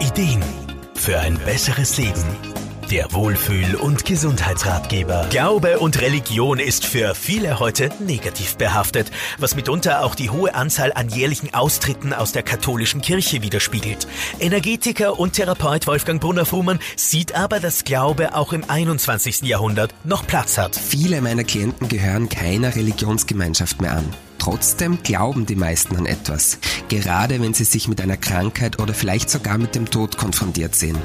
Ideen für ein besseres Leben. Der Wohlfühl- und Gesundheitsratgeber. Glaube und Religion ist für viele heute negativ behaftet, was mitunter auch die hohe Anzahl an jährlichen Austritten aus der katholischen Kirche widerspiegelt. Energetiker und Therapeut Wolfgang Brunner-Fuhrmann sieht aber, dass Glaube auch im 21. Jahrhundert noch Platz hat. Viele meiner Klienten gehören keiner Religionsgemeinschaft mehr an. Trotzdem glauben die meisten an etwas, gerade wenn sie sich mit einer Krankheit oder vielleicht sogar mit dem Tod konfrontiert sehen.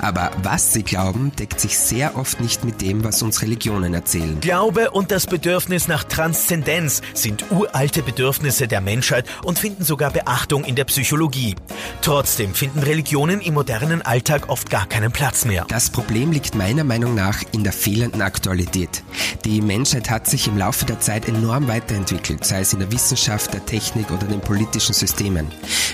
Aber was sie glauben, deckt sich sehr oft nicht mit dem, was uns Religionen erzählen. Glaube und das Bedürfnis nach Transzendenz sind uralte Bedürfnisse der Menschheit und finden sogar Beachtung in der Psychologie. Trotzdem finden Religionen im modernen Alltag oft gar keinen Platz mehr. Das Problem liegt meiner Meinung nach in der fehlenden Aktualität. Die Menschheit hat sich im Laufe der Zeit enorm weiterentwickelt, sei es in der Wissenschaft, der Technik oder den politischen Systemen.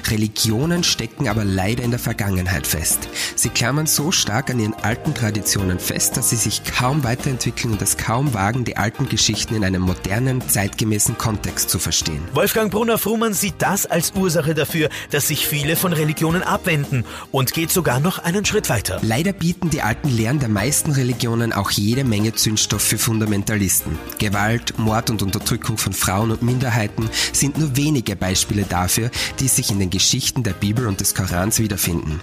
Religionen stecken aber leider in der Vergangenheit fest. Sie klammern so stark an ihren alten Traditionen fest, dass sie sich kaum weiterentwickeln und es kaum wagen, die alten Geschichten in einem modernen, zeitgemäßen Kontext zu verstehen. Wolfgang Brunner-Frumann sieht das als Ursache dafür, dass sich viele von Religionen abwenden und geht sogar noch einen Schritt weiter. Leider bieten die alten Lehren der meisten Religionen auch jede Menge Zündstoff für Fundamentalisten. Gewalt, Mord und Unterdrückung von Frauen und Minderheiten sind nur wenige Beispiele dafür, die sich in den Geschichten der Bibel und des Korans wiederfinden.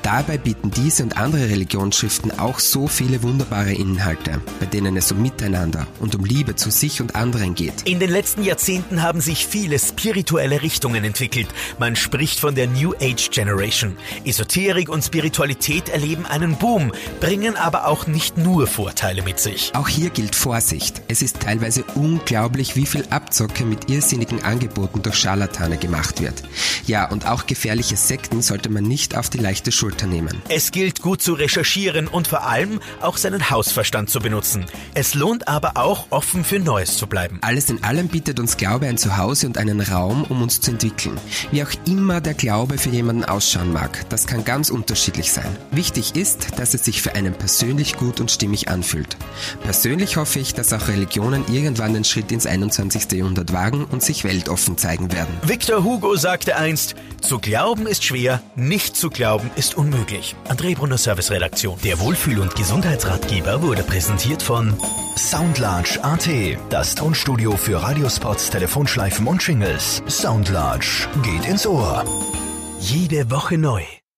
Dabei bieten diese und andere Religionsschriften auch so viele wunderbare Inhalte, bei denen es um Miteinander und um Liebe zu sich und anderen geht. In den letzten Jahrzehnten haben sich viele spirituelle Richtungen entwickelt. Man spricht von der New Age Generation. Esoterik und Spiritualität erleben einen Boom, bringen aber auch nicht nur Vorteile mit sich. Auch hier gilt Vorsicht. Es ist teilweise unglaublich, wie viel Abzocke mit irrsinnigen Angeboten durch Scharlatane gemacht wird. Ja, und auch gefährliche Sekten sollte man nicht auf die leichte Schulter nehmen. Es gilt gut zu recherchieren und vor allem auch seinen Hausverstand zu benutzen. Es lohnt aber auch, offen für Neues zu bleiben. Alles in allem bietet uns Glaube ein Zuhause und einen Raum, um uns zu entwickeln. Wie auch immer der Glaube für jemanden ausschauen mag, das kann ganz unterschiedlich sein. Wichtig ist, dass es sich für einen persönlich gut und stimmig anfühlt. Persönlich hoffe ich, dass auch Religionen irgendwann den Schritt ins 21. Jahrhundert wagen und sich weltoffen zeigen werden. Victor Hugo sagte einst, zu glauben ist schwer, nicht zu glauben ist unmöglich. André Brunner Service Redaktion. Der Wohlfühl- und Gesundheitsratgeber wurde präsentiert von Soundlarge AT, das Tonstudio für Radiospots, Telefonschleifen und Jingles. Soundlarge geht ins Ohr. Jede Woche neu.